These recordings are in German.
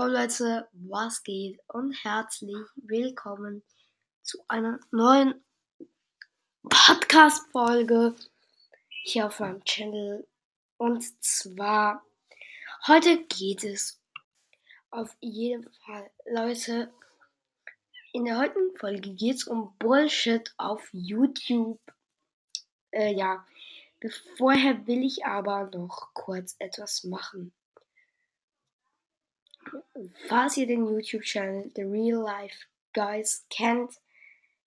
Jo Leute, was geht und herzlich willkommen zu einer neuen Podcast-Folge hier auf meinem Channel. Und zwar, heute geht es auf jeden Fall, Leute, in der heutigen Folge geht es um Bullshit auf YouTube. Äh, ja, vorher will ich aber noch kurz etwas machen. Falls ihr den YouTube-Channel The Real Life Guys kennt,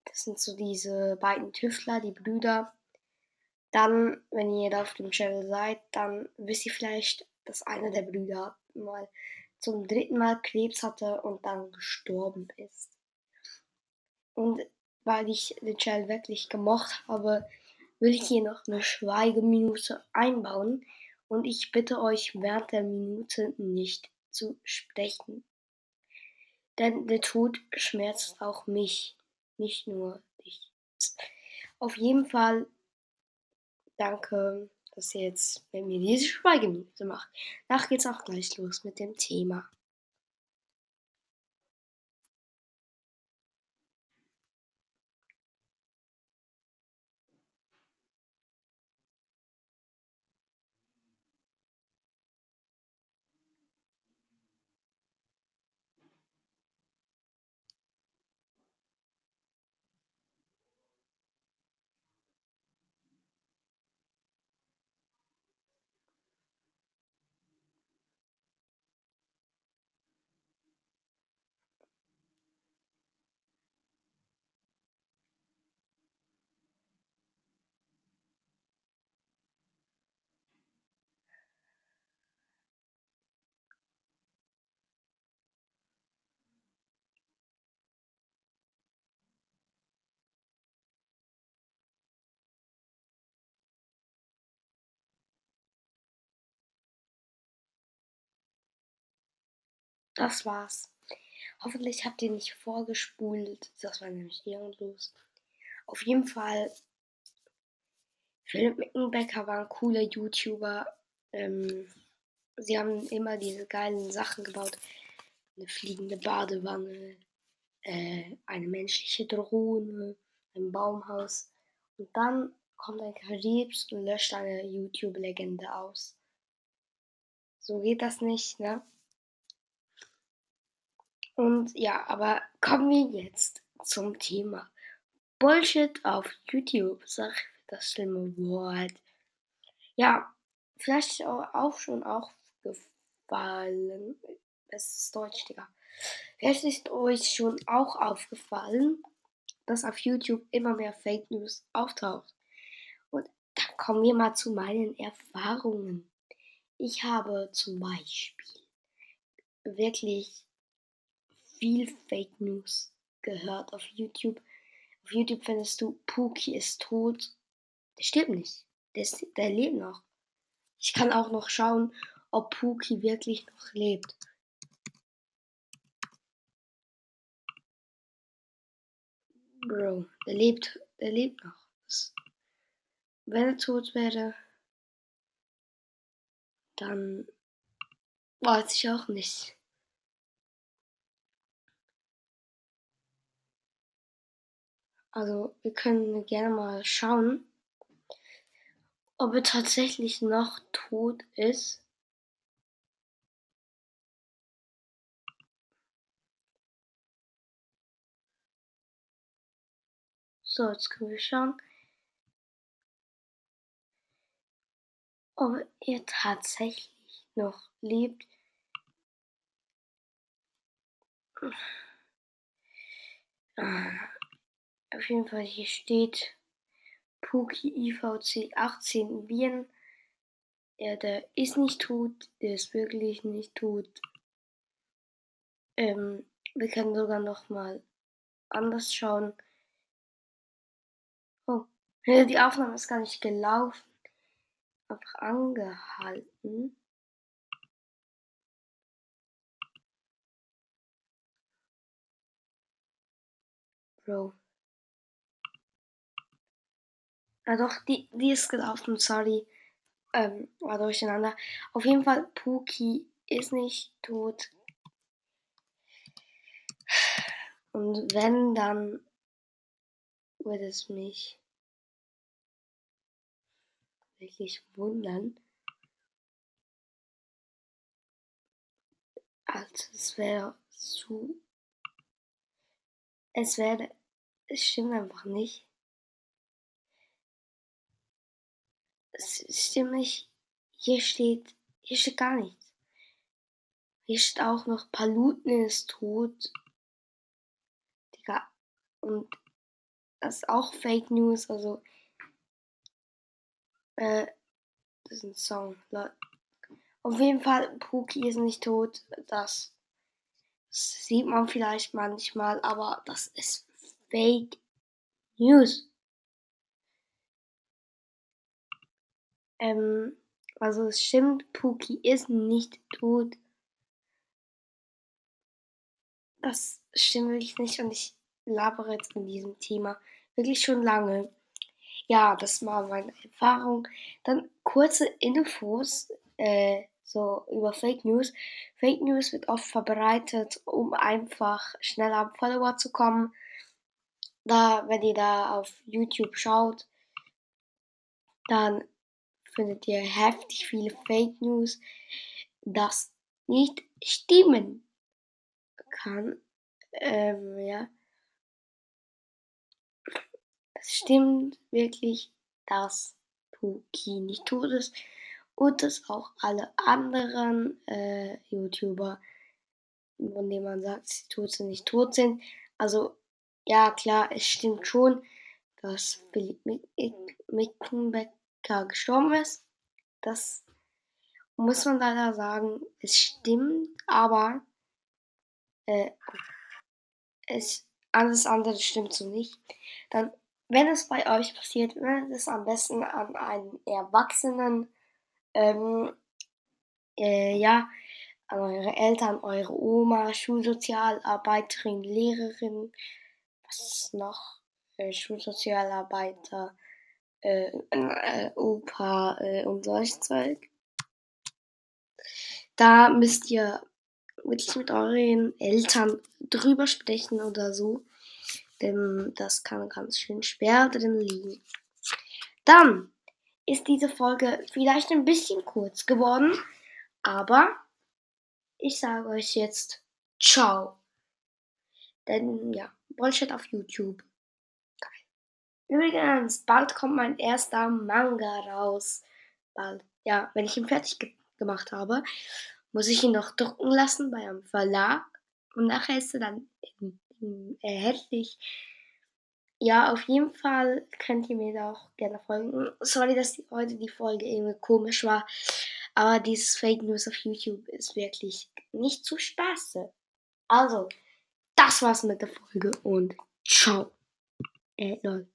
das sind so diese beiden Tüftler, die Brüder, dann, wenn ihr da auf dem Channel seid, dann wisst ihr vielleicht, dass einer der Brüder mal zum dritten Mal Krebs hatte und dann gestorben ist. Und weil ich den Channel wirklich gemocht habe, will ich hier noch eine Schweigeminute einbauen und ich bitte euch während der Minute nicht zu sprechen. Denn der Tod schmerzt auch mich, nicht nur dich. Auf jeden Fall danke, dass ihr jetzt mit mir diese Schweigeminute macht. Danach geht's auch gleich los mit dem Thema. Das war's. Hoffentlich habt ihr nicht vorgespult. Das war nämlich ehrenlos. Auf jeden Fall, Philipp Mickenbecker war ein cooler YouTuber. Ähm, sie haben immer diese geilen Sachen gebaut. Eine fliegende Badewanne, äh, eine menschliche Drohne, ein Baumhaus. Und dann kommt ein Krebs und löscht eine YouTube-Legende aus. So geht das nicht, ne? Und ja, aber kommen wir jetzt zum Thema Bullshit auf YouTube. Sag das schlimme Wort. Ja, vielleicht auch schon aufgefallen. Es ist Deutsch, Digga. Vielleicht ist euch schon auch aufgefallen, dass auf YouTube immer mehr Fake News auftaucht. Und dann kommen wir mal zu meinen Erfahrungen. Ich habe zum Beispiel wirklich viel Fake News gehört auf YouTube. Auf YouTube findest du, Pookie ist tot. Der stirbt nicht. Der, ist, der lebt noch. Ich kann auch noch schauen, ob Pookie wirklich noch lebt. Bro, der lebt, der lebt noch. Das, wenn er tot wäre, dann weiß ich auch nicht. Also wir können gerne mal schauen, ob er tatsächlich noch tot ist. So, jetzt können wir schauen, ob er tatsächlich noch lebt. Auf jeden Fall hier steht Puki IVC 18 Viren. Ja, der ist nicht tot, der ist wirklich nicht tot. Ähm, wir können sogar noch mal anders schauen. Oh, die Aufnahme ist gar nicht gelaufen. Einfach angehalten. Bro. Ah doch, die, die ist gelaufen, sorry. Ähm, war durcheinander. Auf jeden Fall, Puki ist nicht tot. Und wenn, dann würde es mich wirklich wundern. Also es wäre zu. Es wäre. Es stimmt einfach nicht. Es stimmt nicht. Hier steht. Hier steht gar nichts. Hier steht auch noch Paluten ist tot. Digga. Und das ist auch Fake News. Also. Äh. Das ist ein Song. Leute. Auf jeden Fall, Pookie ist nicht tot. Das sieht man vielleicht manchmal, aber das ist Fake News. Ähm, also es stimmt, Pookie ist nicht tot. Das stimmt wirklich nicht und ich labere jetzt in diesem Thema wirklich schon lange. Ja, das war meine Erfahrung. Dann kurze Infos äh, so über Fake News. Fake News wird oft verbreitet, um einfach schneller am Follower zu kommen. Da, wenn ihr da auf YouTube schaut, dann findet ihr heftig viele Fake News, das nicht stimmen kann. Ähm, ja. Es stimmt wirklich, dass Puki nicht tot ist und dass auch alle anderen äh, YouTuber, von denen man sagt, sie tot sind, nicht tot sind. Also ja, klar, es stimmt schon, dass Philipp Mickenbecker gestorben ist. Das muss man leider sagen, es stimmt, aber äh, es, alles andere stimmt so nicht. Dann, wenn es bei euch passiert, wenn es am besten an einen Erwachsenen ähm, äh, ja, an eure Eltern, eure Oma, Schulsozialarbeiterin, Lehrerin, was noch? Äh, Schulsozialarbeiter, äh, äh, Opa äh, und solches Zeug. Da müsst ihr wirklich mit euren Eltern drüber sprechen oder so. Denn das kann ganz schön schwer drin liegen. Dann ist diese Folge vielleicht ein bisschen kurz geworden, aber ich sage euch jetzt ciao. Denn ja, Bullshit auf YouTube. Übrigens, bald kommt mein erster Manga raus. Bald. Ja, wenn ich ihn fertig ge gemacht habe, muss ich ihn noch drucken lassen bei einem Verlag. Und nachher ist er dann erhältlich ja, auf jeden Fall könnt ihr mir da auch gerne folgen. Sorry, dass die, heute die Folge irgendwie komisch war. Aber dieses Fake News auf YouTube ist wirklich nicht zu spaßen. Also, das war's mit der Folge und ciao. Äh, lol.